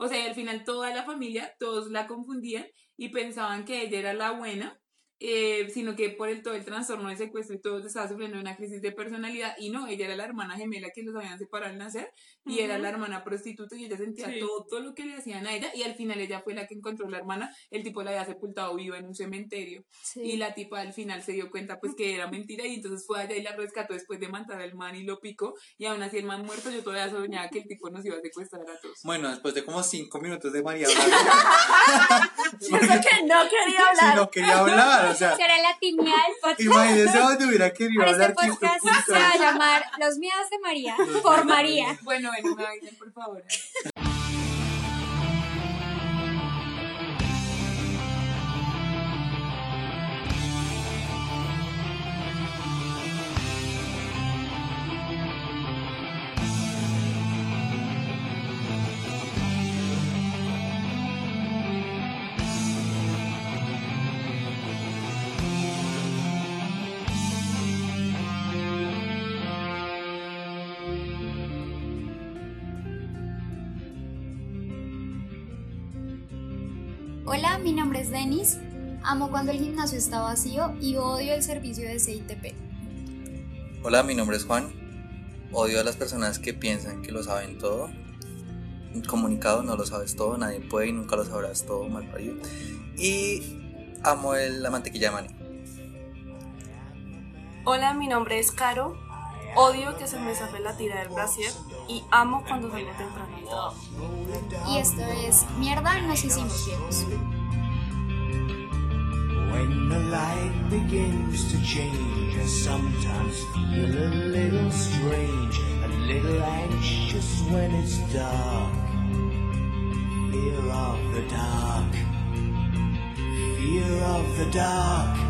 O sea, al final toda la familia, todos la confundían y pensaban que ella era la buena eh, sino que por el todo el trastorno de secuestro y todo estaba sufriendo una crisis de personalidad y no, ella era la hermana gemela que los habían separado al nacer y era la hermana prostituta y ella sentía todo, lo que le hacían a ella y al final ella fue la que encontró la hermana, el tipo la había sepultado viva en un cementerio y la tipa al final se dio cuenta pues que era mentira y entonces fue allá y la rescató después de matar al man y lo picó y aún así el man muerto yo todavía soñaba que el tipo nos iba a secuestrar a todos. Bueno, después de como cinco minutos de María hablar. que no quería hablar. no quería hablar, o sea. Será la timidez del podcast. Imagínese dónde hubiera querido Pero hablar. este podcast se va a llamar Los miedos de María por María. Bueno, bueno, me vayan, por favor. Hola, mi nombre es Denis. Amo cuando el gimnasio está vacío y odio el servicio de CITP. Hola, mi nombre es Juan. Odio a las personas que piensan que lo saben todo. Comunicado, no lo sabes todo, nadie puede y nunca lo sabrás todo, mal parido. Y amo el, la mantequilla de maní. Hola, mi nombre es Caro. Odio que se me zafe la tira del brasier y amo cuando salgo temprano del trabajo. Y esto es Mierda, nos hicimos viejos. When the light begins to change, I sometimes feel a little strange, a little anxious when it's dark. Fear of the dark, fear of the dark.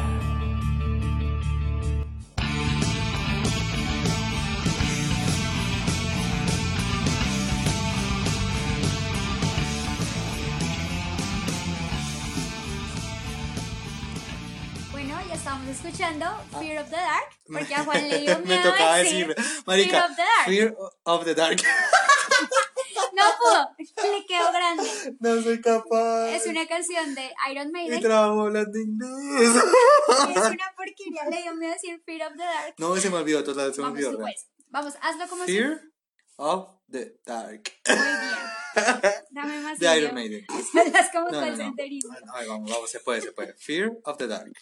Escuchando Fear of the Dark, porque a Juan le dio Me miedo tocaba decir decir, Marica, Fear of the Dark. Fear of the Dark. No pudo, le quedó grande. no soy capaz. Es una canción de Iron Y Maiden. trabajo hablando inglés. Es una porquería, le dio miedo decir Fear of the Dark. No, se me olvidó, total, se me Vamos olvidó. pues. Vamos, hazlo como si. Fear of the Dark. Muy bien. Dame más De Iron. Maiden. Hablas como No, no, no. Ay, vamos, vamos, se puede, se puede. Fear of the Dark.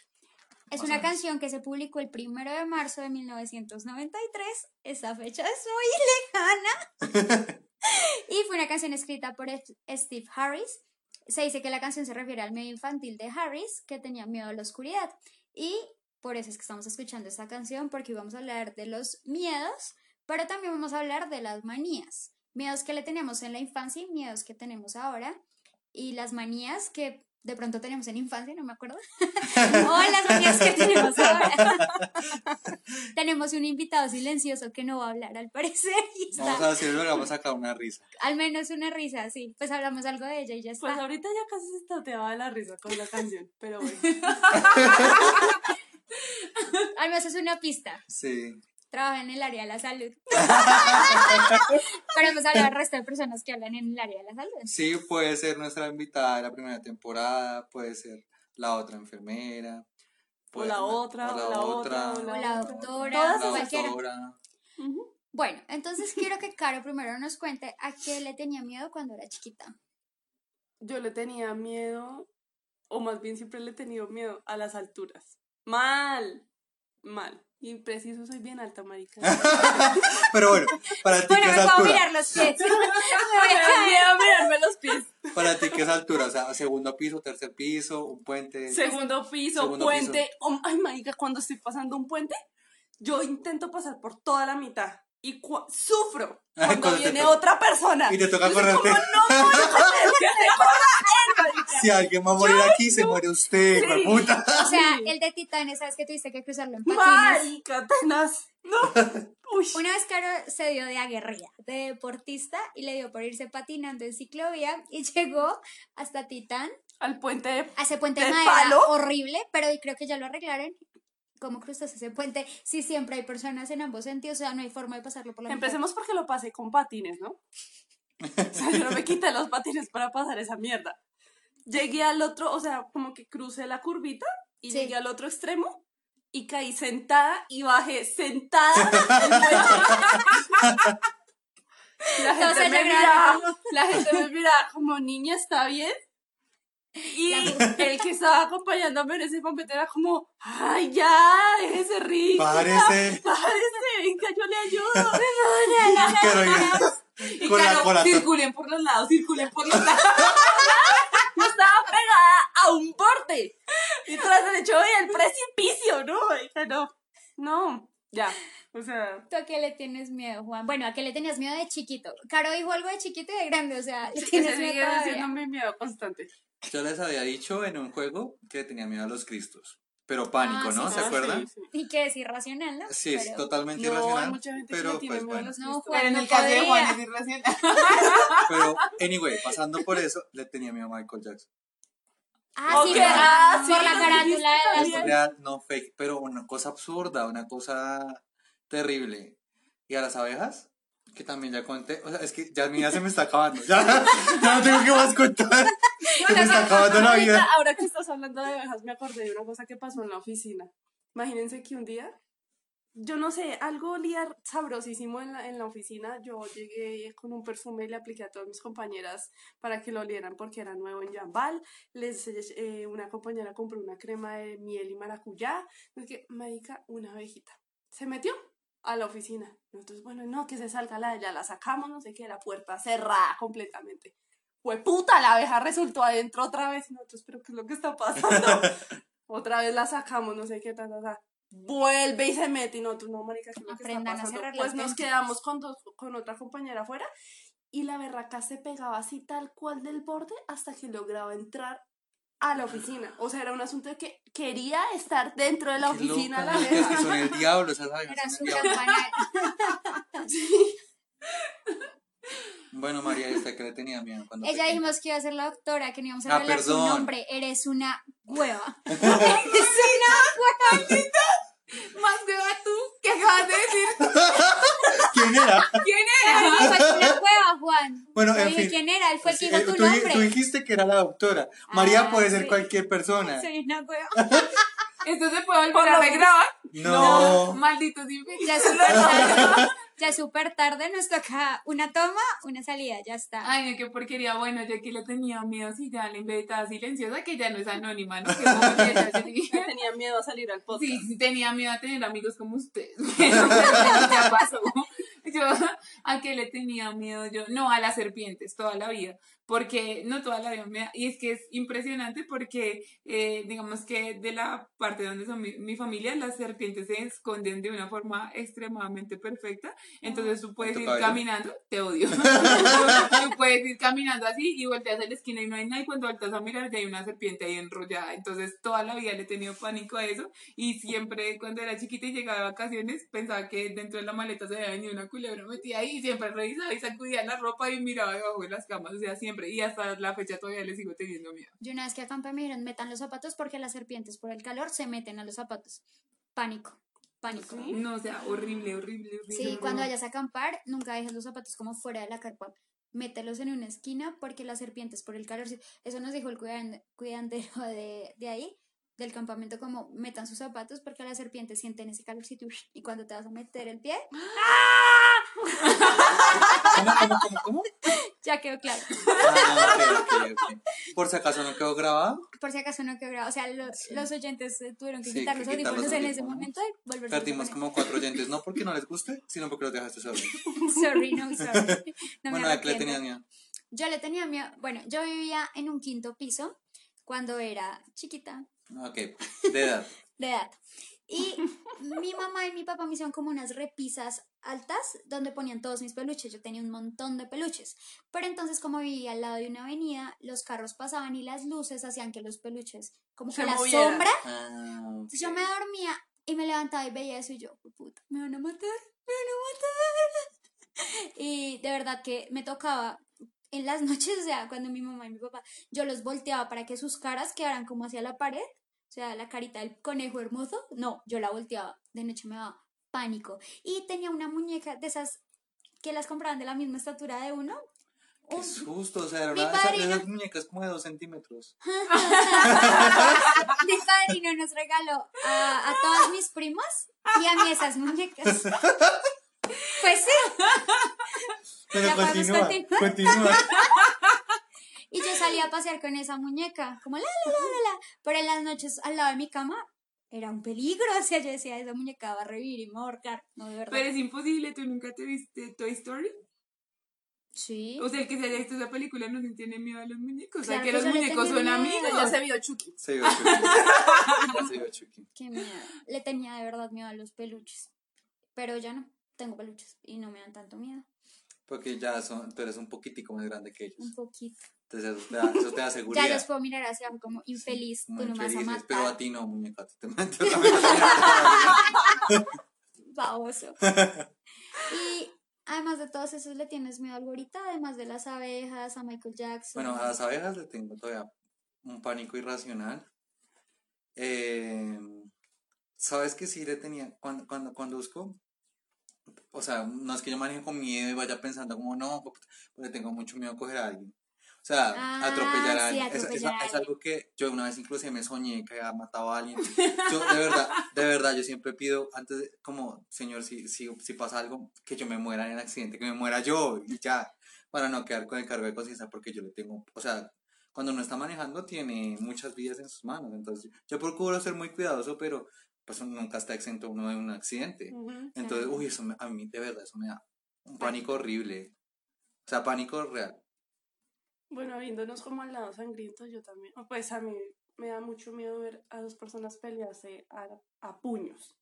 Es una canción que se publicó el primero de marzo de 1993. Esta fecha es muy lejana. y fue una canción escrita por Steve Harris. Se dice que la canción se refiere al medio infantil de Harris, que tenía miedo a la oscuridad. Y por eso es que estamos escuchando esta canción, porque vamos a hablar de los miedos, pero también vamos a hablar de las manías. Miedos que le teníamos en la infancia y miedos que tenemos ahora. Y las manías que de pronto teníamos en infancia, no me acuerdo. o las manías que tenemos ahora. tenemos un invitado silencioso que no va a hablar al parecer. Y está, Vamos a hacerlo, le vamos a sacar una risa. al menos una risa, sí. Pues hablamos algo de ella y ya está. Pues ahorita ya casi se tateaba de la risa con la canción, pero bueno. Al menos es una pista. Sí. Trabaja en el área de la salud. Pero hemos hablado del resto de personas que hablan en el área de la salud. Sí, puede ser nuestra invitada de la primera temporada, puede ser la otra enfermera. O la otra, o la otra, o O la la doctora, Todas la cualquiera. doctora. Bueno, entonces quiero que Caro primero nos cuente a qué le tenía miedo cuando era chiquita. Yo le tenía miedo, o más bien siempre le he tenido miedo a las alturas. Mal, mal. Y preciso, soy bien alta, marica. Pero bueno, para ti Bueno, qué me es puedo altura. mirar los pies. Me mirarme los pies. Para ti qué es altura, o sea, segundo piso, tercer piso, un puente. Segundo piso, Segundo puente. Oh, ay, marica, cuando estoy pasando un puente, yo intento pasar por toda la mitad. Y sufro cuando Cuando viene toca. otra persona. Y te toca no, Si alguien va a morir aquí, se muere usted, de puta. O sea, el de Titanes, ¿sabes que tuviste que cruzarlo en patines? Marica, tenaz. No. Uy. Una vez Caro se dio de aguerrida, de deportista, y le dio por irse patinando en ciclovía y llegó hasta Titán, Al puente de... a ese puente de ¿De madera palo? horrible, pero creo que ya lo arreglaron. ¿Cómo cruzas ese puente? Si siempre hay personas en ambos sentidos, o sea, no hay forma de pasarlo por la mitad. Empecemos porque lo pasé con patines, ¿no? O sea, yo no me quité los patines para pasar esa mierda. Llegué al otro, o sea, como que crucé la curvita y Sí. llegué al otro extremo y caí sentada y bajé sentada. la, gente se me miraba, la gente me miraba como niña, ¿está bien? Y el que estaba acompañándome en ese momento era como, ay, ya, déjese rir. Párese. Párese, venga, yo le ayudo. Pero Y con la claro, cola. circulen por los lados, circulen por los lados. Yo estaba pegada a un borde. Y tras el hecho veía el precipicio, ¿no? Oiga, no. No, ya. O sea, ¿Tú a qué le tienes miedo, Juan? Bueno, ¿a qué le tenías miedo de chiquito? Caro dijo algo de chiquito y de grande, o sea, le tienes sigue miedo mi miedo constante. Yo les había dicho en un juego que tenía miedo a los cristos. Pero pánico, Ah, ¿no? sí, ¿Se Ah, acuerdan? sí, sí. Y que es irracional, ¿no? Sí, es Pero- totalmente No, irracional. mucha gente pero le tiene pues bueno. No. Juan, Pero en no el caso de Juan es irracional. Pero, anyway, pasando por eso, le tenía miedo a Michael Jackson. Ah, sí, Ok, por, ah, sí, por la carátula de. Es real, no fake, pero una cosa absurda, una cosa terrible. ¿Y a las abejas? Que también ya conté. O sea, es que ya mi vida se me está acabando. Ya, ya no tengo que más contar. Se me está acabando la vida. ahora que estás hablando de abejas, me acordé de una cosa que pasó en la oficina. Imagínense que un día, yo no sé, algo olía sabrosísimo en la, en la oficina. Yo llegué con un perfume y le apliqué a todas mis compañeras para que lo olieran porque era nuevo en Jambal. Les, eh, una compañera compró una crema de miel y maracuyá. Es que, marica, una abejita. Se metió a la oficina. Nosotros, bueno, no, que se salga la, ya la sacamos, no sé qué, la puerta cerrada completamente. Fue puta, la abeja resultó adentro otra vez. Y nosotros, pero ¿qué es lo que está pasando? otra vez la sacamos, no sé qué, ta, ta, ta. Vuelve y se mete y nosotros, no, marica, ¿qué es lo que está Aprendan a pasando? Pues nos quedamos con, dos, con otra compañera afuera y la berraca se pegaba así tal cual del borde hasta que lograba entrar a la oficina. O sea, era un asunto de que quería estar dentro de la Qué oficina. loca, la marica, es que son el diablo, esas abejas Era son su el diablo. campana. Bueno, María, ¿y usted qué le tenía miedo cuando Ella pequeña? dijimos que iba a ser la doctora, que no íbamos a Ah, revelar su nombre. Eres una hueva. Más hueva tú, ¿qué acabas de decir? ¿Quién era? ¿Quién era? dijo, es una hueva, Juan. Bueno, en fin. ¿quién era? Él fue el que Sí, dijo eh, tu tú, nombre. tú dijiste que era la doctora. María Ah, puede ser sí. cualquier persona. Soy una hueva. ¿Esto se puede Por volver a regrabar? No. Malditos infelices. Ya es súper tarde. Ya es súper tarde. Nos toca una toma, una salida. Ya está. Ay, no, qué porquería. Bueno, yo aquí le tenía miedo si ya la invitada silenciosa, que ya no es anónima, ¿no? Que como que ella se dice- Tenía miedo a salir al podcast. Sí, sí, tenía miedo a tener amigos como ustedes. Ya pasó. Yo, ¿a qué le tenía miedo yo? No, a las serpientes, toda la vida. Porque, no toda la vida, me da- y es que es impresionante porque, eh, digamos que de la parte donde son mi, mi familia, las serpientes se esconden de una forma extremadamente perfecta. Entonces tú puedes ir cabello? caminando, te odio. tú puedes ir caminando así y volteas a la esquina y no hay nada, y cuando volteas a mirar ya hay una serpiente ahí enrollada. Entonces toda la vida le he tenido pánico a eso y siempre cuando era chiquita y llegaba de vacaciones pensaba que dentro de la maleta se había venido una culebra metida ahí y siempre revisaba y sacudía la ropa y miraba debajo de las camas, o sea, siempre y hasta la fecha todavía le sigo teniendo miedo. Yo una vez que acampé me dijeron, metan los zapatos porque las serpientes por el calor se meten a los zapatos. Pánico. Pánico. ¿Sí? No, o sea, horrible, horrible, horrible. Sí, cuando vayas a acampar, nunca dejes los zapatos como fuera de la carpa. Mételos en una esquina porque las serpientes por el calor. Eso nos dijo el cuidan- cuidandero de, de ahí, del campamento, como metan sus zapatos porque las serpientes sienten ese calorcito y cuando te vas a meter el pie, ¿Cómo, cómo, cómo, cómo? ya quedó claro. Ah. Por si acaso no quedó grabado, Por si acaso no quedó grabado. O sea, lo- los oyentes tuvieron que Sí, quitar los audífonos en ese momento y volverse a perdimos como cuatro oyentes. No porque no les guste, sino porque los dejaste solos. Sorry, no, sorry. No me bueno, ¿a qué le tenías miedo? Yo le tenía miedo. Bueno, yo vivía en un quinto piso cuando era chiquita, Ok, de edad. de edad. Y mi mamá y mi papá me hicieron como unas repisas altas donde ponían todos mis peluches. Yo tenía un montón de peluches. Pero entonces, como vivía al lado de una avenida, los carros pasaban y las luces hacían que los peluches, como Se que la sombra. Ah, Entonces yo me dormía y me levantaba y veía eso y yo, puta, me van a matar, me van a matar. Y de verdad que me tocaba en las noches, o sea, cuando mi mamá y mi papá, yo los volteaba para que sus caras quedaran como hacia la pared, o sea, la carita del conejo hermoso, no, yo la volteaba, de noche me daba pánico. Y tenía una muñeca de esas que las compraban de la misma estatura de uno. qué susto, o sea, de esas- de padrino- esas muñecas como de dos centímetros. mi padrino nos regaló a, a todos mis primos y a mí esas muñecas. Pues sí. Pero Ya continúa, continúa. Y yo salía a pasear con esa muñeca, como la, la, la, la, la. Pero en las noches al lado de mi cama era un peligro. O sea, yo decía, esa muñeca va a revivir y me va a ahorcar. No, de verdad. Pero es imposible, ¿tú nunca te viste Toy Story? sí. O sea, el que se haya visto esa película no se tiene miedo a los muñecos. O sea, que que los muñecos son miedo. amigos. Ya se vio Chucky. Se vio Chucky. Ya se vio Chucky. Qué miedo. Le tenía de verdad miedo a los peluches. Pero ya no. Tengo peluches y no me dan tanto miedo. Porque ya son, tú eres un poquitico más grande que ellos. Un poquito. Entonces eso te da, eso te da seguridad. Ya los puedo mirar abajo como infeliz. Tú no me vas a infelices, Pero a ti no, muñeca. te a baboso. y además de todos esos, ¿le tienes miedo algo ahorita? Además de las abejas, a Michael Jackson. Bueno, a las abejas le tengo todavía un pánico irracional. Eh, ¿Sabes que sí le tenía? Cuando, cuando conduzco, o sea, no es que yo maneje con miedo y vaya pensando como, no, porque le tengo mucho miedo a coger a alguien. O sea, Ah, atropellar a sí, alguien. Es- es, atropellar a es alguien. algo que yo una vez inclusive me soñé que había matado a alguien. Yo, de verdad, de verdad, yo siempre pido, antes de, como, señor, si, si, si pasa algo, que yo me muera en el accidente, que me muera yo y ya, para no quedar con el cargo de conciencia, porque yo le tengo, o sea, cuando uno está manejando tiene muchas vidas en sus manos, entonces yo procuro ser muy cuidadoso, pero pues nunca está exento uno de un accidente. Ujú. Entonces, uy, eso me- a mí de verdad, eso me da un pánico horrible. O sea, pánico real. Bueno, viéndonos como al lado sangriento, yo también. Pues a mí me da mucho miedo ver a dos personas pelearse a, a puños.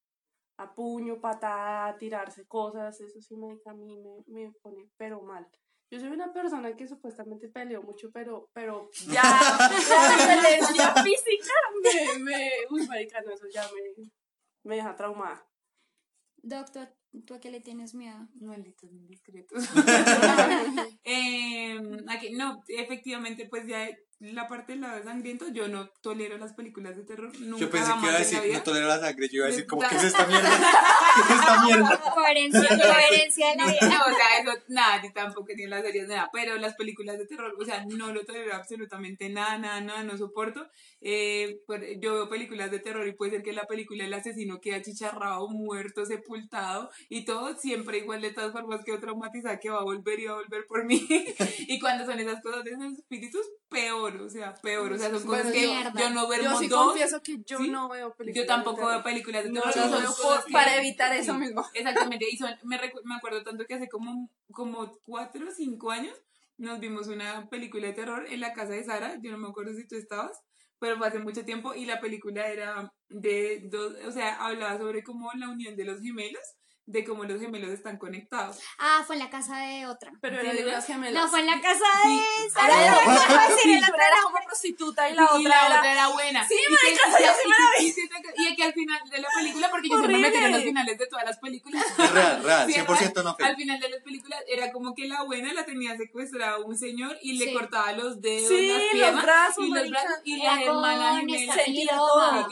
A puño, patada, tirarse cosas. Eso sí me, a mí me, me pone pero mal. Yo soy una persona que supuestamente peleó mucho, pero, pero ya la violencia física me, me, uy, marica, no, eso ya me, me deja traumada. Doctor, ¿tú a qué le tienes miedo? Malditos indiscretos. eh, aquí, no, efectivamente, pues ya la parte del lado sangriento, yo no tolero las películas de terror. Nunca Yo pensé que iba a decir, no tolero la sangre, yo iba a decir, como, ¿qué es esta mierda? ¿Qué es esta mierda? Coherencia, coherencia de la vida. No, o sea, eso, nada, ni tampoco tiene las series, nada, pero las películas de terror, o sea, no lo tolero absolutamente nada, nada, nada, no soporto. Eh, yo veo películas de terror y puede ser que la película el asesino queda chicharrado, muerto, sepultado y todo siempre igual de todas formas quedo traumatizada que va a volver y va a volver por mí. y cuando son esas cosas de esos espíritus, peor, o sea, peor, o sea, son cosas Bueno, que mierda. yo no duermo Yo sí dos. confieso que yo ¿sí? no veo películas. Yo tampoco de veo películas de No, terror. no, no, que- para evitar eso sí, mismo. Exactamente, y son- me, recu- me acuerdo tanto que hace como, como cuatro o cinco años nos vimos una película de terror en la casa de Sara, yo no me acuerdo si tú estabas, pero fue hace mucho tiempo y la película era de dos, o sea, hablaba sobre como la unión de los gemelos, de cómo los gemelos están conectados. Ah, fue en la casa de otra. Pero ¿Sí, era de verdad? las gemelas. No, fue en la casa de Sara. Era como prostituta y la otra y la era... otra era buena. Sí, y marica, que, yo sí me la y, y- y que al final de la película, porque yo siempre me en los finales de todas las películas. Real, real, Sí, 100% no Al final de las películas era como que la buena la tenía secuestrada un señor y le Sí. cortaba los dedos, Sí, las los piernas brazos, y los brazos y la hermana gemela Sentía todo.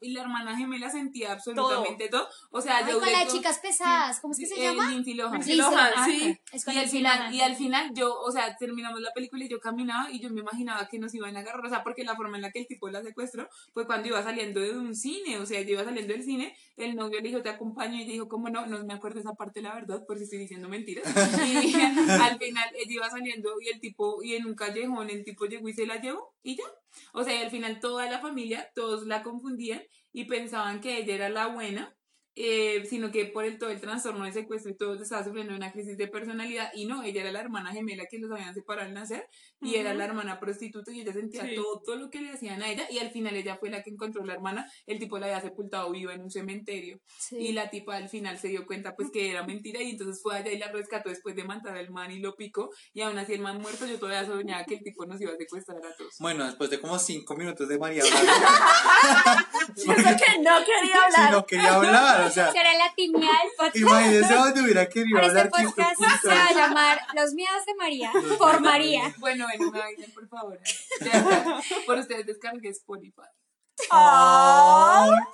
Y la hermana gemela sentía absolutamente todo. O sea, Ay, yo con las chicas pesadas. ¿Cómo es que se eh, llama? Lindsay Lohan. Lindsay Lohan, Lohan, sí. Es con Y al final, Lohan. y al final yo, o sea, terminamos la película y yo caminaba y yo me imaginaba que nos iban a agarrar, o sea, porque la forma en la que el tipo la secuestró fue cuando iba saliendo de un cine, o sea, yo iba saliendo del cine, el novio le dijo, te acompaño, y dijo, ¿cómo no? No me acuerdo esa parte, la verdad, por si estoy diciendo mentiras. Y al final ella iba saliendo y el tipo, y en un callejón el tipo llegó y se la llevó y ya. O sea, y al final toda la familia, todos la confundían y pensaban que ella era la buena. Eh, sino que por el todo el trastorno de secuestro y todo estaba sufriendo una crisis de personalidad y no, ella era la hermana gemela que los habían separado al nacer y era la hermana prostituta y ella sentía Sí. todo, todo lo que le hacían a ella y al final ella fue la que encontró la hermana, el tipo la había sepultado viva en un cementerio Sí. y la tipa al final se dio cuenta pues que era mentira y entonces fue allá y la rescató después de matar al man y lo picó y aún así el man muerto yo todavía soñaba que el tipo nos iba a secuestrar a todos. Bueno, después de como cinco minutos de María hablando, sé que no quería si hablar. no quería hablar, o sea, Será la timidez del podcast. imagínese dónde hubiera querido Ahora este hablar de podcast se va a llamar Los miedos de María por María. Bueno, bueno, me avisen por favor. Por ustedes descargué Spotify.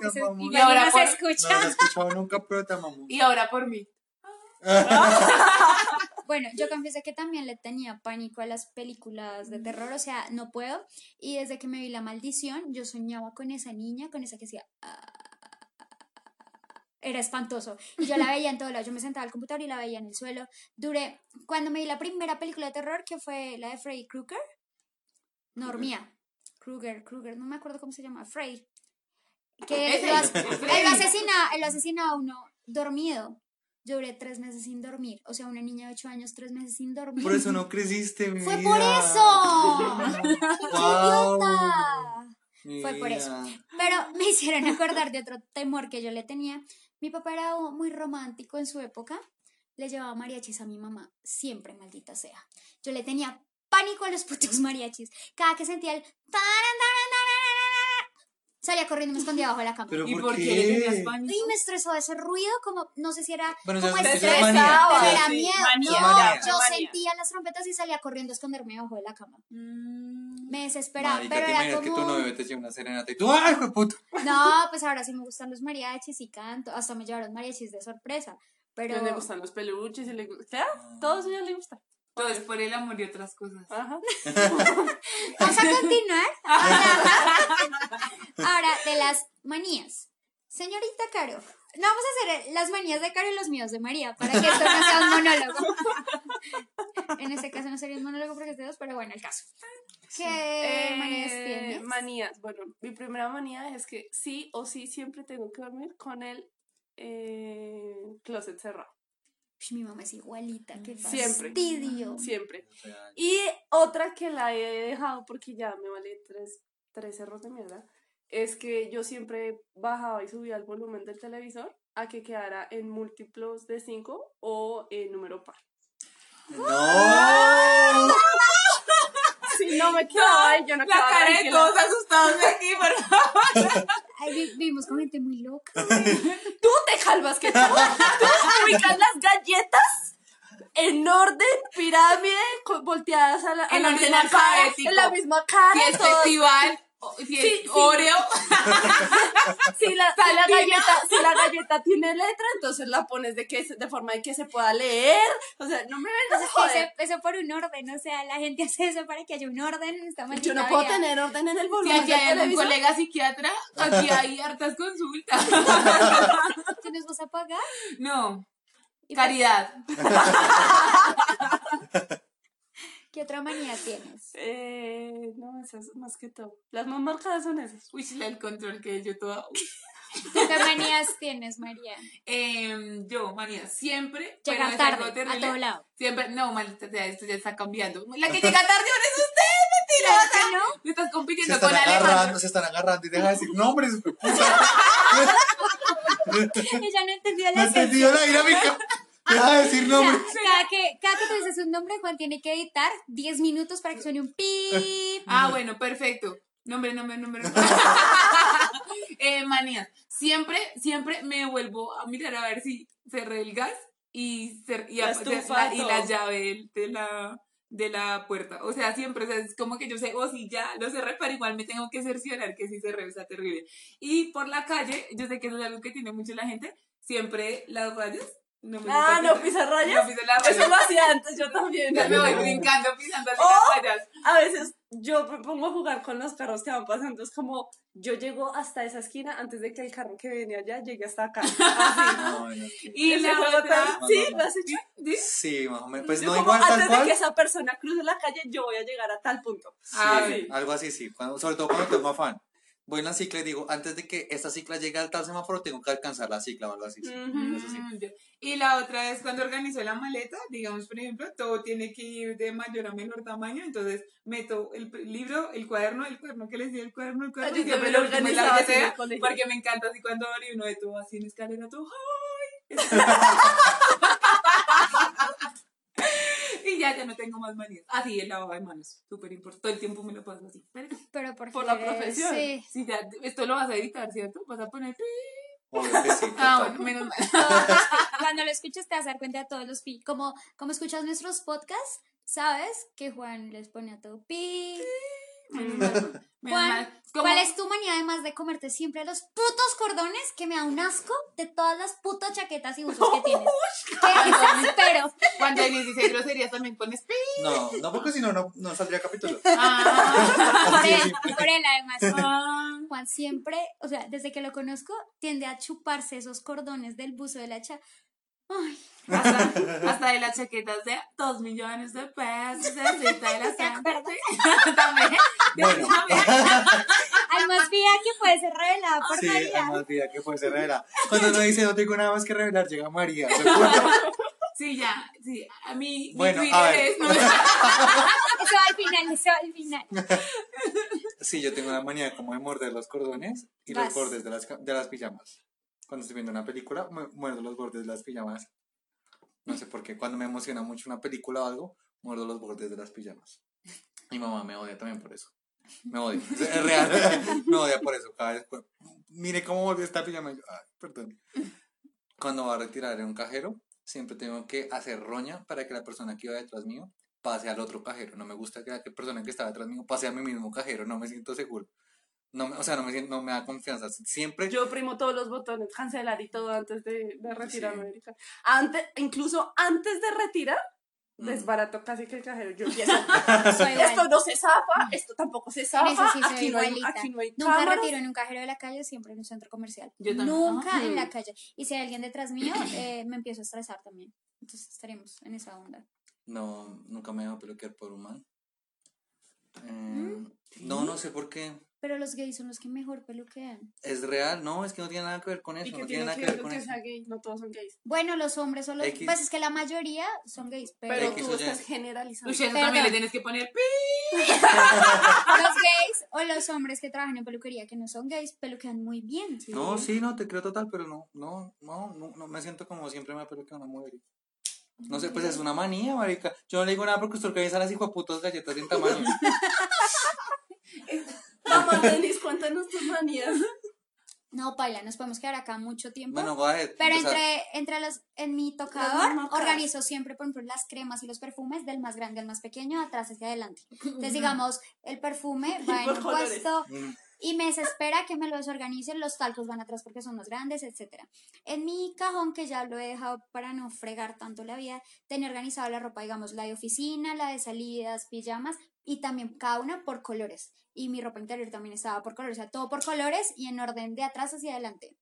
Ese- amamos. y ahora no por- se No escucha. lo he escuchado nunca, pero te amamos. Y ahora por mí. Bueno, yo confieso que también le tenía pánico a las películas de terror, o sea, no puedo. Y desde que me vi La Maldición, yo soñaba con esa niña, con esa que decía... "Ah". Era espantoso. Y yo la veía en todo lado. Yo me sentaba al computador y la veía en el suelo. Duré, cuando me vi la primera película de terror, que fue la de Freddy Krueger, no dormía. Krueger, Krueger, no me acuerdo cómo se llama, Freddy. Que lo, as- el él Freddy. lo asesina, asesina a uno dormido. Yo duré tres meses sin dormir. O sea, una niña de ocho años, tres meses sin dormir. Por eso no creciste, mi ¡Fue vida. por eso! Guau. ¡Idiota! Fue por eso. Pero me hicieron acordar de otro temor que yo le tenía. Mi papá era muy romántico en su época. Le llevaba mariachis a mi mamá. Siempre, maldita sea. Yo le tenía pánico a los putos mariachis. Cada que sentía el... Salía corriendo y me escondía bajo la cama. ¿Pero ¿Y por qué qué? le tenías pánico? Y me estresó ese ruido, como, no sé si era Bueno, como eso es- Te eso es manía. estresaba, pero era sí, miedo. manía, no, manía. yo manía. sentía las trompetas y salía corriendo a esconderme debajo de la cama. Mm, Me desesperaba, Marica, pero era imaginas que tu como... novio te lleva una serenata y tú, ¡ay, hijo de puta! No, pues ahora sí me gustan los mariachis y canto. Hasta me llevaron mariachis de sorpresa. Pero Pero le gustan los peluches y le gusta. Claro, todo eso ya le gusta. Todo es por el amor y otras cosas. Ajá. vamos a continuar. Ahora, ahora, de las manías. Señorita Caro, no vamos a hacer las manías de Caro y los míos de María para que esto no sea un monólogo. En este caso no sería un monólogo porque es de dos, pero bueno, el caso. ¿Qué Eh, manías tienes? Manías. Bueno, mi primera manía es que sí o sí siempre tengo que dormir con el eh, closet cerrado. Mi mamá es igualita, qué Siempre. fastidio. Siempre. Y otra que la he dejado porque ya me vale tres, tres cerros de mierda, es que yo siempre bajaba y subía el volumen del televisor a que quedara en múltiplos de 5 o en número par. ¡No! Si no me quedaba ahí, yo no La quedaba cara de todos asustados de aquí, por favor. Vivimos con gente muy loca. Tú te calmas que tú, tú ubicas las galletas en orden, pirámide, volteadas a la, a En la orden misma cara, en la misma cara, Si es festival, si es Sí, sí. Oreo, si la, si galleta, si la galleta tiene letra, entonces la pones de que de forma de que se pueda leer. O sea, no me vengas a Pues joder. eso, eso por un orden, o sea, la gente hace eso para que haya un orden esta Yo no puedo vida. tener orden en el si volumen aquí del hay algún televisor. colega psiquiatra, aquí hay hartas consultas. ¿Tú nos vas a pagar? No, ¿Y caridad. ¿Qué otra manía tienes? Eh, no, esas más que todo. Las más marcadas son esas. Uy, la el control que yo toda. ¿Qué manías tienes, María? Em, yo, María, siempre. Llegar tarde, a terrible, todo lado. Siempre, no, maldita sea, esto ya está cambiando. La que llega tarde ahora es usted, mentirosa. ¿Claro que no? Estás Se compitiendo están con agarrando, Alejandro. se están agarrando y deja de decir nombres. Ella no entendió No la he entendido la dinámica. Deja de decir O sea, nombres. cada que, cada que tú dices un nombre, Juan tiene que editar 10 minutos para que suene un pip. Ah, bueno, perfecto. Nombre, nombre, nombre. nombre. eh, manías. Siempre, siempre me vuelvo a mirar a ver si cerré el gas y, cer- y, La la- y la llave de la, de la puerta. O sea, siempre, o sea, es como que yo sé, o si ya lo cerré, pero igual me tengo que cerciorar que si cerré, está terrible. Y por la calle, yo sé que eso es algo que tiene mucho la gente, siempre las rayas. No me Ah, ¿no pisar- pisas rayas? No piso las rayas. Eso lo hacía antes, yo también. Ya me voy brincando pisando así las rayas. A veces yo me pongo a jugar con los carros que van pasando. Es como yo llego hasta esa esquina antes de que el carro que viene allá llegue hasta acá. Así. No, bueno, sí. Y la otra... tan- Sí, lo has hecho. ¿Sí? Sí, más o menos. Pues Yo no como igual tal antes de que cual. esa persona cruce la calle, yo voy a llegar a tal punto. Sí, Ah, sí. algo así, sí. Cuando- sobre todo cuando tengo afán. Voy en la cicla y digo, antes de que esta cicla llegue al tal semáforo, tengo que alcanzar la cicla o algo así. Eso sí. Y la otra es cuando organizo la maleta, digamos, por ejemplo, todo tiene que ir de mayor a menor tamaño, entonces meto el libro, el cuaderno, el cuaderno que les di, el cuaderno, el cuaderno, yo y siempre también lo la porque me encanta así cuando abrí uno de todo así en escalera, todo, ¡ay! y ya, ya no tengo más manías. Así, el lavado de manos, súper importante, todo el tiempo me lo paso así. Pero, Pero por, Por la profesión. Sí. sí, ya, esto lo vas a editar, ¿cierto? Vas a poner... Ah, bueno, menos mal. Cuando lo escuches te vas a dar cuenta de todos los pi. Como, como escuchas nuestros podcasts, sabes que Juan les pone a todo pi. Menos mal. Menos Juan, mal. Como- ¿Cuál es tu manía además de comerte siempre los putos cordones que me da un asco de todas las putas chaquetas y usos que tienes? Pero, Cuando Denise dice groserías también con speed. No, no, porque si no, no, no saldría capítulo. Ah. por él, por él además. Ah. Juan siempre, o sea, desde que lo conozco, tiende a chuparse esos cordones del buzo de la cha. Ay, Hasta, hasta de las chaquetas de 2 millones de pesos. De de la ¿Te acuerdas? También. Bueno. Que puede ser revelada por Sí, María. además, mira que puede ser revela. Cuando uno dice no tengo nada más que revelar, llega María. Sí, ya. Sí, a mí. Bueno, mi a es. no, Eso al final, eso al final. Sí, yo tengo una manía como de morder los cordones y los bordes de las, de las pijamas. Cuando estoy viendo una película, mu- muerdo los bordes de las pijamas. No sé por qué. Cuando me emociona mucho una película o algo, muerdo los bordes de las pijamas. Mi mamá me odia también por eso. Me odia. Es real. Me odia por eso. Cada vez. Mire cómo volvió esta pijama. yo, Ay, perdón. Cuando va a retirar en un cajero, siempre tengo que hacer roña para que la persona que iba detrás mío pase al otro cajero. No me gusta que la persona que estaba detrás mío pase a mi mismo cajero. No me siento seguro. No o sea, no me, no me da confianza. Siempre. Yo oprimo todos los botones, cancelar y todo antes de, de retirarme. marica. Antes, incluso antes de retirar. Desbarato casi que el cajero. Yo empiezo, esto no se zafa, esto tampoco se zafa, sí aquí, no hay, igualita. aquí no hay Nunca cámaras. retiro en un cajero de la calle, siempre en un centro comercial. Yo también. Nunca Ah. en la calle. Y si hay alguien detrás mío, eh, me empiezo a estresar también. Entonces estaremos en esa onda. No, nunca me dejo peluquear por un man. Eh, ¿Mm? No, no sé por qué. Pero los gays son los que mejor peluquean. Es real, no, es que no tiene nada que ver con Y eso. que No tiene tiene nada que que ver con que eso. sea gay, no todos son gays. Bueno, los hombres son los... X. Pues es que la mayoría son gays, pero, Pero tú Y. estás generalizando. Uy, eso Perdón. también le tienes que poner. pi. los gays o los hombres que trabajan en peluquería que no son gays peluquean muy bien. No, sí, no, te creo total, pero no, no, no, no, no me siento como siempre me ha peluqueado una mujer. No sé, pues es una manía, marica. Yo no le digo nada porque usted organiza las hijueputas galletas en tamaño. Mamá, Denis, cuéntanos tus manías. No, Paila, nos podemos quedar acá mucho tiempo. Bueno, go ahead. Pero entre, entre los, en mi tocador organizo siempre, por ejemplo, las cremas y los perfumes del más grande al más pequeño, atrás hacia adelante. Entonces, digamos, el perfume va en un colores. puesto mm, y me desespera que me lo desorganicen, los talcos van atrás porque son más grandes, etcétera. En mi cajón, que ya lo he dejado para no fregar tanto la vida, tenía organizado la ropa, digamos, la de oficina, la de salidas, pijamas, y también cada una por colores. Y mi ropa interior también estaba por colores, o sea, todo por colores y en orden de atrás hacia adelante.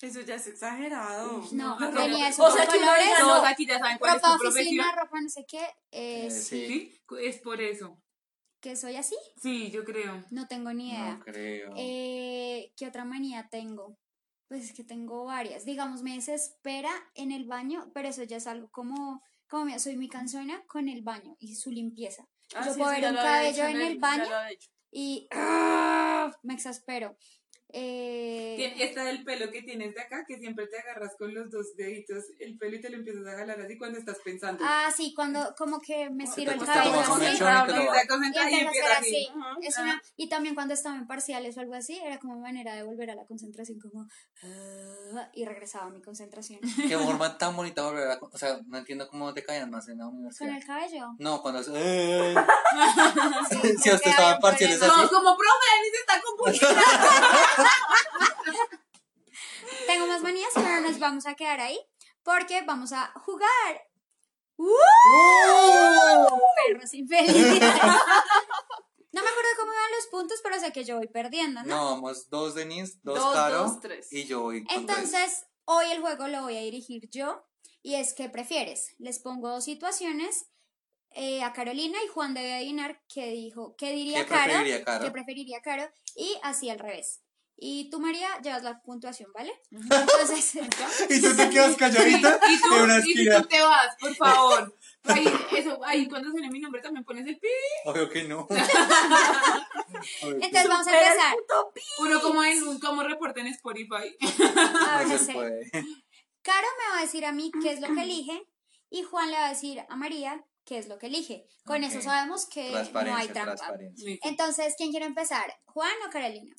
Eso ya es exagerado. No, no, tenía eso O por sea, que uno colores. no. aquí ya saben cuál es ropa profesión. oficina, ropa no sé qué, eh, Eh, sí. es por eso. que soy así, Sí, yo creo. no tengo ni idea. no creo. Eh, ¿Qué otra manía tengo? Pues es que tengo varias. Digamos, me desespera en el baño, pero eso ya es algo como, como mira, soy muy cansona con el baño y su limpieza. Ah, Yo sí, puedo eso ver un cabello en el baño. y ¡ah! me exaspero. Eh, Está el pelo que tienes de acá, que siempre te agarras con los dos deditos el pelo y te lo empiezas a jalar así cuando estás pensando. ah, sí, cuando como que me Se estiro el cabello así. y también cuando estaba en parciales o algo así, era como manera de volver a la concentración, como ah, y regresaba a mi concentración. Qué forma tan bonita volver a... O sea, no entiendo cómo te caían más en la Con universidad. el cabello. No, cuando... ¡Eh! Sí, si usted estaba en parciales así. No, como profe, Denis está confundido. Tengo más manías, pero nos vamos a quedar ahí porque vamos a jugar. ¡Uh! Perros infelices. No me acuerdo cómo iban los puntos, pero sé que yo voy perdiendo, ¿no? No, vamos dos Denise, dos, Dos, Caro dos, tres. y yo voy con tres. Entonces, hoy el juego lo voy a dirigir yo. Y es que prefieres. Les pongo dos situaciones eh, a Carolina y Juan debe adivinar qué dijo, qué diría ¿Qué Caro, preferiría Caro? qué preferiría Caro, y así al revés. Y tú, María, llevas la puntuación, ¿vale? Entonces, Y tú te quedas calladita Y tú, en una y tú te vas, por favor. Ahí, eso, ahí cuando suene mi nombre también pones el pi. Obvio que no. entonces vamos a empezar. Uno como en un como reporte en Spotify. A ver, No sé. Caro me va a decir a mí qué es lo que elige y Juan le va a decir a María qué es lo que elige. Con eso sabemos que no hay trampa. Entonces, ¿quién quiere empezar? ¿Juan o Carolina?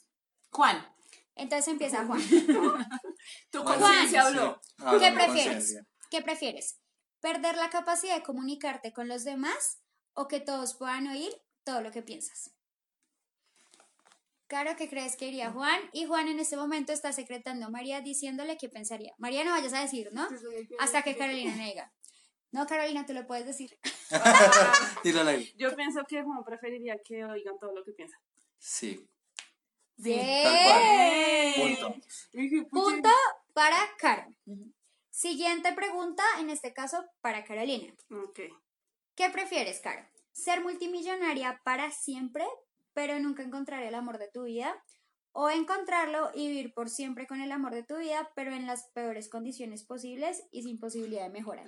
Juan, Entonces empieza Juan. tu conciencia sí. habló. Ah, ¿Qué no, prefieres? ¿Qué prefieres? ¿Perder la capacidad de comunicarte con los demás o que todos puedan oír todo lo que piensas? Caro, ¿qué crees que iría Juan? Y Juan en este momento está secretando a María diciéndole qué pensaría. María no vayas a decir, ¿no? Hasta que Carolina no diga. No, Carolina, tú lo puedes decir. Yo pienso que Juan preferiría que oigan todo lo que piensa. Sí. Bien. Tal cual. Punto. Pucha, Punto para Caro. Siguiente pregunta, en este caso para Carolina. Ok. ¿Qué prefieres, Caro? ¿Ser multimillonaria para siempre, pero nunca encontrar el amor de tu vida? ¿O encontrarlo y vivir por siempre con el amor de tu vida, pero en las peores condiciones posibles y sin posibilidad de mejora?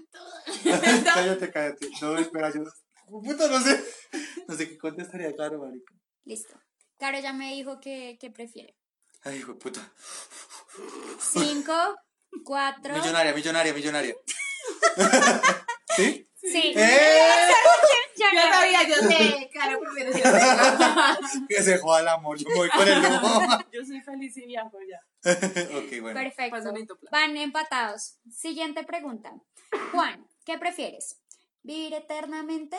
cállate, cállate. No, espera, yo. Puta, no sé. No sé qué contestaría Caro, marico. Listo. Caro ya me dijo que, que prefiere. Ay, hijo de puta. Cinco, cuatro. Millonaria, millonaria, millonaria. ¿Sí? Sí. ¡Eh! Ya Yo no. sabía, yo sé, claro. Que se joda el amor. Yo me voy con el lujo. Yo soy feliz y viajo ya. ok, bueno. Perfecto. Plan. Van empatados. Siguiente pregunta. Juan, ¿qué prefieres? ¿Vivir eternamente,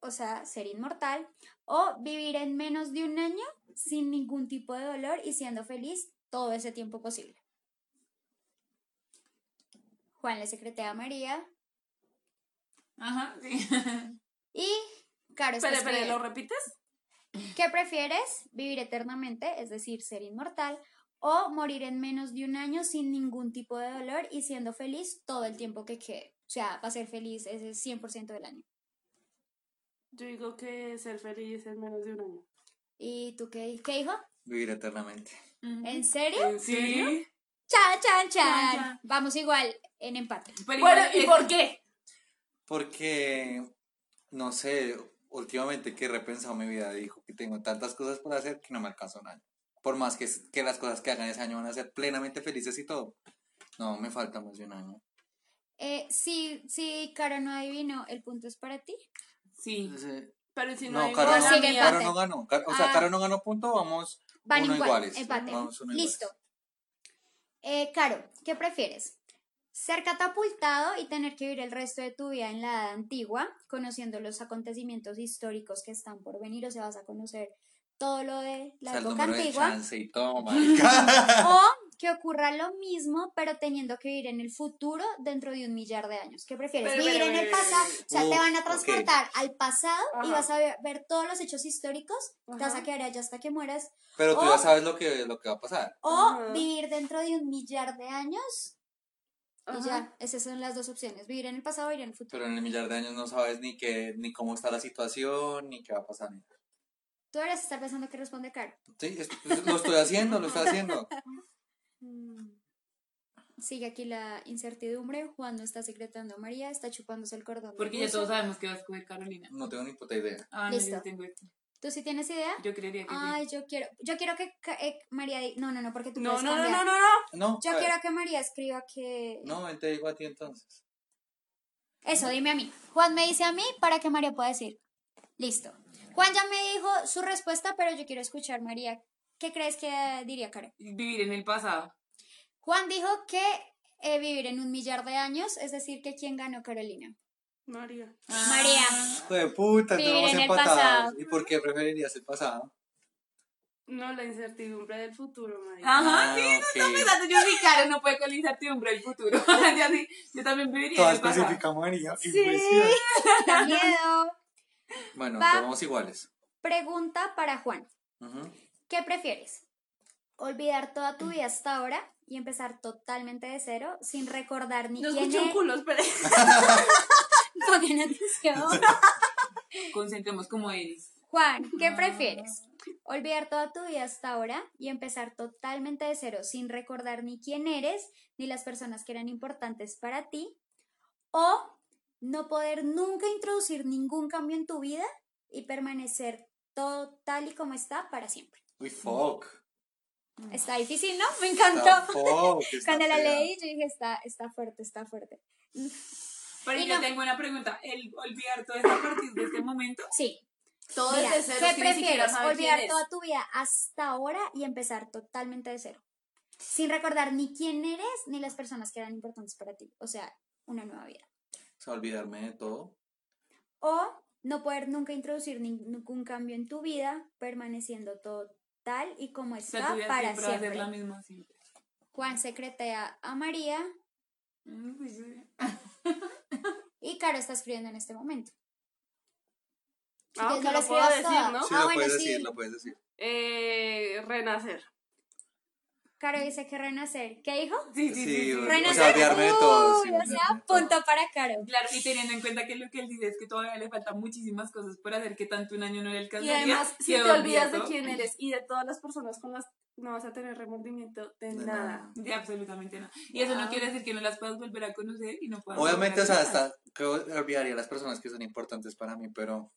o sea, ser inmortal, o vivir en menos de un año sin ningún tipo de dolor y siendo feliz todo ese tiempo posible? Juan le secretea a María Ajá, sí. y Espera, espera, escribiendo. ¿lo repites? ¿Qué prefieres? ¿Vivir eternamente, es decir, ser inmortal, o morir en menos de un año sin ningún tipo de dolor y siendo feliz todo el tiempo que quede? O sea, va a ser feliz ese 100% del año. Yo digo que ser feliz es menos de un año. ¿Y tú qué, qué hijo? Vivir eternamente. ¿En serio? ¿En serio? Chan, chan, Chan, chan. chan. Vamos igual en empate. Pero Bueno, igual ¿y es- por qué? Porque, no sé, últimamente que he repensado mi vida, dijo que tengo tantas cosas por hacer que no me alcanza un año. Por más que, que las cosas que hagan ese año van a ser plenamente felices y todo. No, me falta más de un año. Eh, sí, sí, Caro no adivinó, ¿el punto es para ti? Sí. Pero si no, No, hay Caro, Pues no, Caro ganó. O sea, Ah. Caro no ganó punto, vamos Van uno igual, iguales. empate. Vamos uno iguales. Listo. Eh, Caro, ¿qué prefieres? ¿Ser catapultado y tener que vivir el resto de tu vida en la edad antigua, conociendo los acontecimientos históricos que están por venir? O sea, vas a conocer todo lo de O la sea, época antigua. y todo. O que ocurra lo mismo, pero teniendo que vivir en el futuro dentro de un millar de años. ¿Qué prefieres? Pero, ¿Vivir pero, en el pasado? O sea, te van a transportar al pasado y vas a ver, ver todos los hechos históricos, te vas a quedar allá hasta que mueras. Pero tú ya sabes lo que, lo que va a pasar. O Ajá. vivir dentro de un millar de años y Ajá. ya, esas son las dos opciones, vivir en el pasado o vivir en el futuro. Pero en el millar de años no sabes ni qué, ni cómo está la situación, ni qué va a pasar. Tú deberías estar pensando que responde Caro. Sí, es- es- lo estoy haciendo, lo estoy haciendo. Mm. Sigue aquí la incertidumbre, Juan no está secretando a María, está chupándose el cordón. Porque ya todos sabemos que vas a escoger Carolina. No tengo ni puta idea. Ah, no, Listo. yo tengo esto. ¿Tú sí tienes idea? Yo creería que Ay, yo quiero, yo quiero que eh, María, no, no, no, porque tú No, puedes no, no, cambiar. no, no, no. No, Yo quiero que María escriba que... No, te digo a ti entonces. Eso, dime a mí. Juan me dice a mí para que María pueda decir. Listo. Juan ya me dijo su respuesta, pero yo quiero escuchar, María. ¿Qué crees que diría Karen? Vivir en el pasado. Juan dijo que eh, vivir en un millar de años, es decir, que quién ganó Carolina. María. María. Hijo de puta, Vivir en el pasado. ¿Y por qué preferirías el pasado? No, la incertidumbre del futuro, María. Ajá, Ah, sí, no está pensando. Yo sí, claro, no puede con la incertidumbre del futuro. yo, sí, yo también viviría en el pasado. María. Sí. Impresión. ¡Qué miedo! Bueno, Va. somos iguales. Pregunta para Juan. ¿Qué prefieres? ¿Olvidar toda tu vida hasta ahora y empezar totalmente de cero sin recordar ni No quién escuché un es? culo, espere. Pongan atención. Concentremos como Eris. Juan, ¿qué Ah. prefieres? ¿Olvidar toda tu vida hasta ahora y empezar totalmente de cero sin recordar ni quién eres ni las personas que eran importantes para ti? ¿O no poder nunca introducir ningún cambio en tu vida y permanecer todo tal y como está para siempre? Uy, fuck. Está difícil, ¿no? Me encantó. Está fuck, está Cuando la fea. leí, yo dije, está, está fuerte, está fuerte. Pero Y yo no. tengo una pregunta. ¿El olvidar todo esto a partir de este momento? Sí. Todo Mira, desde cero. ¿qué prefieres? ¿Olvidar toda tu vida hasta ahora y empezar totalmente de cero? Sin recordar ni quién eres ni las personas que eran importantes para ti. O sea, una nueva vida. O sea, olvidarme de todo. O no poder nunca introducir nin- ningún cambio en tu vida, permaneciendo todo tal y como O sea, está tu vida para siempre va a ser siempre. la misma siempre. Juan secretea a María Mm, pues, y Caro está escribiendo en este momento. Si Ah, quieres, que no lo lo puedo decir, toda. ¿no? Sí, Ah, lo bueno, puedes sí. decir, lo puedes decir. Eh, renacer. Caro dice que renacer. ¿Qué dijo? Sí, sí, sí. sí. o Renacer. sea, de todo. sí, o sea, punto para Caro. Claro, y teniendo en cuenta que lo que él dice es que todavía le faltan muchísimas cosas por hacer que tanto un año no le Y alcanzaría. además, si te olvida olvidas de quién eres y de todas las personas con las no vas a tener remordimiento de, De nada. nada. De absolutamente nada. Y eso no quiere decir que no las puedas volver a conocer y no puedas Obviamente, o sea, hasta que olvidaría a las personas que son importantes para mí, pero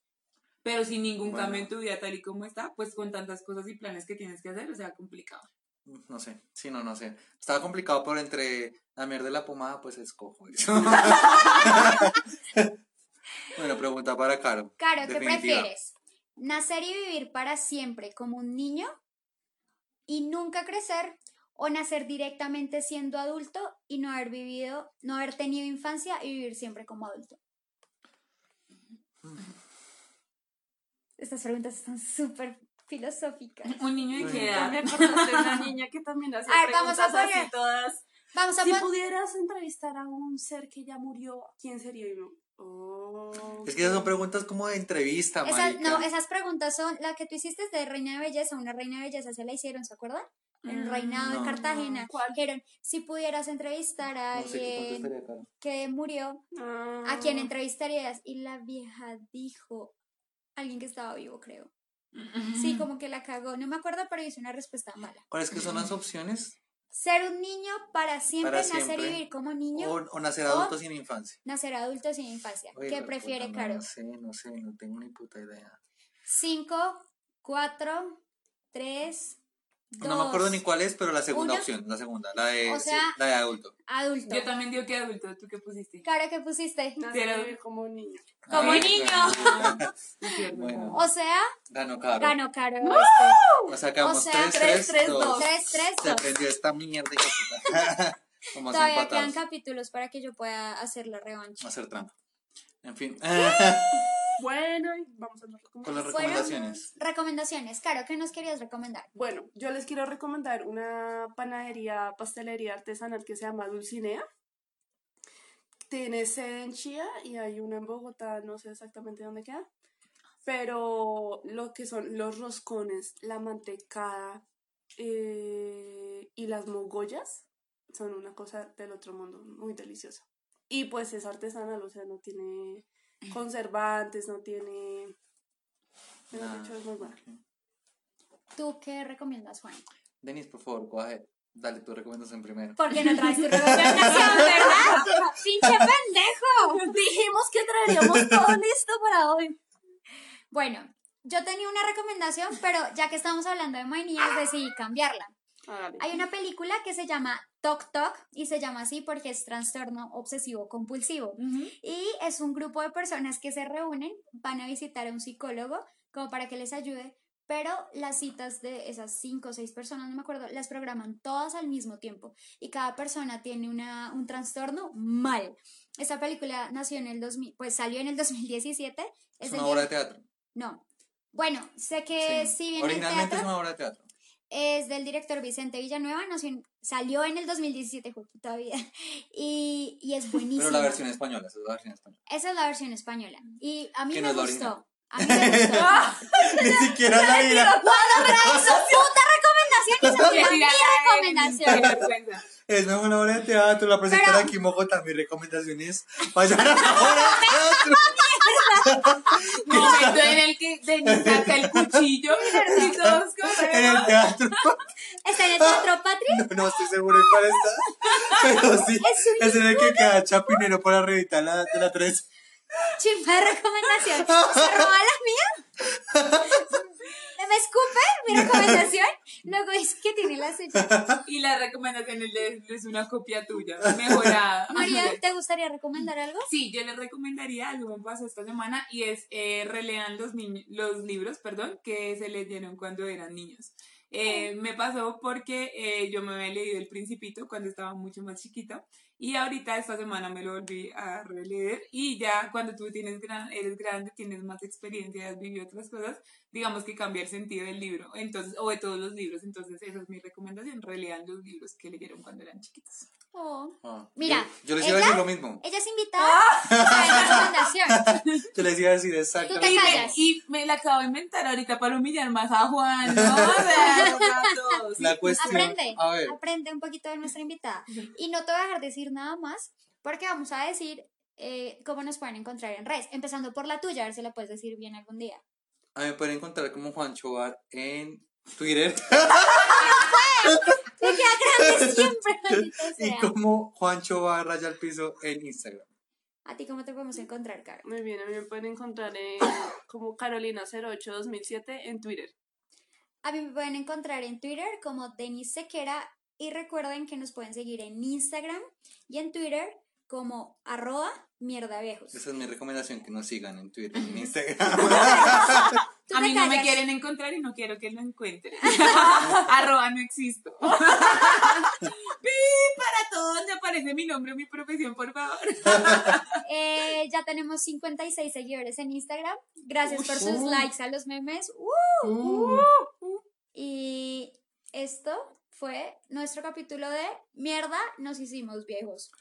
Pero sin ningún Bueno. cambio en tu vida tal y como está, pues con tantas cosas y planes que tienes que hacer, o sea, complicado. No sé. Sí, no, no sé. Estaba complicado, pero entre la mierda y la pomada, pues escojo eso. bueno, pregunta para Caro. Caro, ¿qué Definitiva. prefieres? ¿Nacer y vivir para siempre como un niño y nunca crecer? ¿O nacer directamente siendo adulto y no haber vivido, no haber tenido infancia y vivir siempre como adulto? Estas preguntas están súper filosóficas. Un niño de qué edad. Una niña que también hace A ver, vamos a así poner- todas. Vamos a Si pudieras entrevistar a un ser que ya murió, ¿quién sería? Uno, Oh. Es que esas son preguntas como de entrevista, Esas, no, esas preguntas son la que tú hiciste de Reina de Belleza. Una Reina de Belleza se la hicieron, ¿se acuerdan? El Mm, reinado no. de Cartagena. ¿Cuál? Dijeron, si pudieras entrevistar a No sé alguien que murió, Ah. ¿a quién entrevistarías? Y la vieja dijo, alguien que estaba vivo, creo. Sí, como que la cagó. No me acuerdo, pero hizo una respuesta mala. ¿Cuáles que son las opciones? Ser un niño para siempre, Para nacer siempre. y vivir como niño, O, o nacer o- adulto sin infancia. nacer adulto sin infancia. Oye, ¿Qué prefiere, puta, Caro? No sé, no sé, no tengo ni puta idea. Cinco, cuatro, tres, dos. No me acuerdo ni cuál es, pero la segunda Uno. opción, la segunda, la de, O sí, sea- la de adulto. Adulto. Yo también digo que adulto, ¿tú qué pusiste? Caro, ¿qué pusiste? Nacer como un niño. Como Ah, niño. Sí. Bueno. O sea, Ganó Caro. ganó Caro. este. O sea, quedamos O sea, 3, 3, 3, 2. 2. Tres, tres, Se dos. prendió esta mierda y. Vamos Todavía empatados. quedan capítulos para que yo pueda hacer la revancha. hacer trampa. En fin, Bueno, y vamos a las con las recomendaciones. recomendaciones. Recomendaciones. Caro, ¿qué nos querías recomendar? Bueno, yo les quiero recomendar una panadería, pastelería artesanal que se llama Dulcinea. Tiene sede en Chía y hay una en Bogotá, no sé exactamente dónde queda. Pero lo que son los roscones, la mantecada eh, y las mogollas son una cosa del otro mundo, muy deliciosa. Y pues es artesanal, o sea, no tiene conservantes, no tiene... mejor Ah, dicho, es muy bueno. ¿Tú qué recomiendas, Juan? Denis, por favor, go ahead. Dale tu recomendación primero. Porque no traes tu recomendación, ¿verdad? ¡Pinche pendejo! Dijimos que traeríamos todo listo para hoy. Bueno, yo tenía una recomendación, pero ya que estamos hablando de manías, decidí cambiarla. Hágale. Hay una película que se llama Tok Tok y se llama así porque es trastorno obsesivo compulsivo. Y es un grupo de personas que se reúnen, van a visitar a un psicólogo como para que les ayude, pero las citas de esas cinco o seis personas, no me acuerdo, las programan todas al mismo tiempo y cada persona tiene una, un trastorno mal. Esta película nació en el 2000, pues salió en el 2017. Es del una obra de teatro. No. Bueno, sé que Sí. si bien el Originalmente teatro es una obra de teatro. Es del director Vicente Villanueva, en- salió en el 2017, justo todavía, y, y es buenísima. Pero la versión española, esa es la versión española. Esa es la versión española. Y a mí me no es gustó. A mí me gustó. Ni siquiera la vida. ¡Cuando trae su puta recomendación y se olvida mi recomendación! Es una obra de teatro. La presentadora Pero- aquí Mogota, mi recomendación es vayan a la obra de teatro. Momento en el que Denis saca el cuchillo y todos En el corremos. teatro. ¿Está en el Teatro Patria? No, no estoy seguro de cuál está. Pero sí. Es en el que queda Chapinero por arribita de la, la 3. Chimba de recomendación. ¿Se roba la mía? ¿Me escupe mi recomendación? Luego es que tiene la suya. Y la recomendación es, una copia tuya, mejorada. María, ¿te gustaría recomendar algo? Sí, yo les recomendaría algo que me pasó esta semana y es eh, relean los, los libros perdón, que se leyeron cuando eran niños. Eh, me pasó porque eh, yo me había leído El Principito cuando estaba mucho más chiquita y ahorita esta semana me lo volví a releer y ya cuando tú tienes gran, eres grande, tienes más experiencia, has vivido otras cosas, digamos que cambia el sentido del libro entonces o de todos los libros. Entonces esa es mi recomendación, relean los libros que leyeron cuando eran chiquitos. Oh. Ah, Mira, Yo, yo les iba a ella- decir lo mismo. Ella es invitada a la recomendación. Yo les iba a decir Tú te exactamente. Y me, callas. y me la acabo de inventar ahorita para humillar más a Juan, ¿no? O sea, a todos. La cuestión. Aprende, A ver. aprende un poquito de nuestra invitada. Y no te voy a dejar decir nada más, porque vamos a decir eh, cómo nos pueden encontrar en redes. Empezando por la tuya, a ver si la puedes decir bien algún día. A mí me pueden encontrar como Juan Chobar en Twitter Te queda grande siempre, maldito y como Juan Chobar raya al piso en Instagram. ¿A ti cómo te podemos encontrar, Caro? Muy bien, a mí me pueden encontrar en, como Carolina082007 en Twitter. A mí me pueden encontrar en Twitter como Denis Sequera y recuerden que nos pueden seguir en Instagram y en Twitter como arroba mierda viejos. Esa es mi recomendación, que nos sigan en Twitter y en Instagram. Tú A mí no me quieren encontrar y no quiero que lo encuentren. Arroba no existo. Pi, para todo donde aparece mi nombre y mi profesión, por favor. Eh, ya tenemos 56 seguidores en Instagram. Gracias por sus uh. likes a los memes. Uh, Uh. Y esto fue nuestro capítulo de Mierda, nos hicimos viejos.